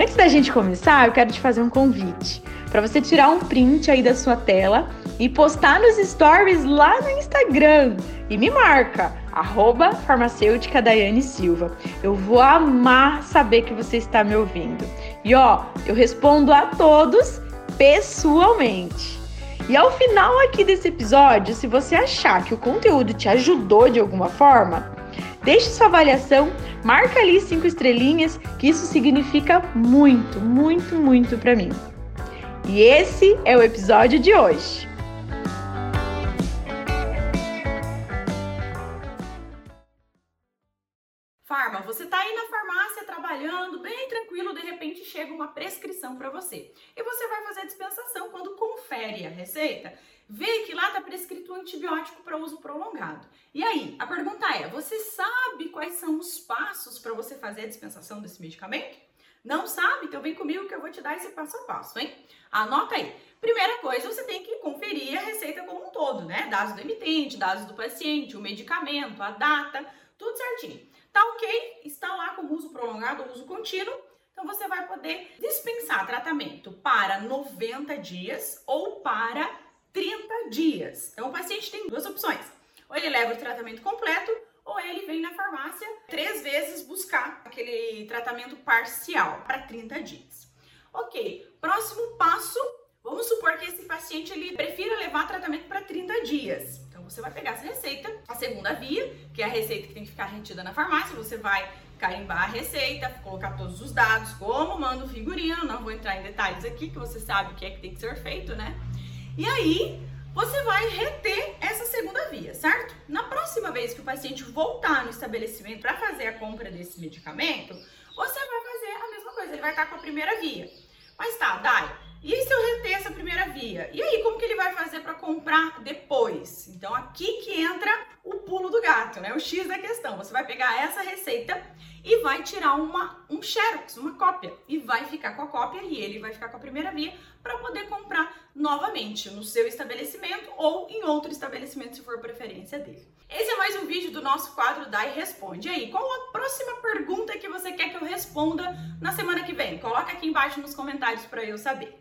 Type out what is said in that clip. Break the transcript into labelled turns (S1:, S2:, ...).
S1: Antes da gente começar, eu quero te fazer um convite para você tirar um print aí da sua tela e postar nos stories lá no Instagram. E me marca, arroba farmacêutica Daiane Silva. Eu vou amar saber que você está me ouvindo. E ó, eu respondo a todos pessoalmente. E ao final aqui desse episódio, se você achar que o conteúdo te ajudou de alguma forma, deixe sua avaliação, marca ali cinco estrelinhas, que isso significa muito, muito, muito para mim. E esse é o episódio de hoje.
S2: Farma, você está aí na farmácia trabalhando bem tranquilo, de repente chega uma prescrição para você. E você vai fazer a dispensação quando confere a receita, vê que lá está prescrito um antibiótico para uso prolongado. E aí, a pergunta é: você sabe quais são os passos para você fazer a dispensação desse medicamento? Não sabe? Então vem comigo que eu vou te dar esse passo a passo, hein? Anota aí. Primeira coisa, você tem que conferir a receita como um todo, né? Dados do emitente, dados do paciente, o medicamento, a data, tudo certinho. Tá ok? Está lá com uso prolongado uso contínuo. Então você vai poder dispensar tratamento para 90 dias ou para 30 dias. Então o paciente tem duas opções. Ou ele leva o tratamento completo ou ele vem na farmácia três vezes buscar aquele tratamento parcial para 30 dias. Ok, próximo passo, vamos supor que esse paciente ele prefira levar tratamento para 30 dias. Você vai pegar essa receita, a segunda via, que é a receita que tem que ficar retida na farmácia, você vai carimbar a receita, colocar todos os dados, como manda o figurino, não vou entrar em detalhes aqui, que você sabe o que é que tem que ser feito, né? E aí, você vai reter essa segunda via, certo? Na próxima vez que o paciente voltar no estabelecimento para fazer a compra desse medicamento, você vai fazer a mesma coisa, ele vai estar com a primeira via. Mas tá, Dai, e se eu reter essa primeira via? E aí, como que ele vai fazer para comprar depois? Então, aqui que entra o pulo do gato, né? O X da questão. Você vai pegar essa receita e vai tirar uma, um xerox, uma cópia, e vai ficar com a cópia e ele vai ficar com a primeira via para poder comprar novamente no seu estabelecimento ou em outro estabelecimento, se for preferência dele. Esse é mais um vídeo do nosso quadro Dai Responde. E aí, qual a próxima pergunta que você quer que eu responda na semana que vem? Coloca aqui embaixo nos comentários para eu saber.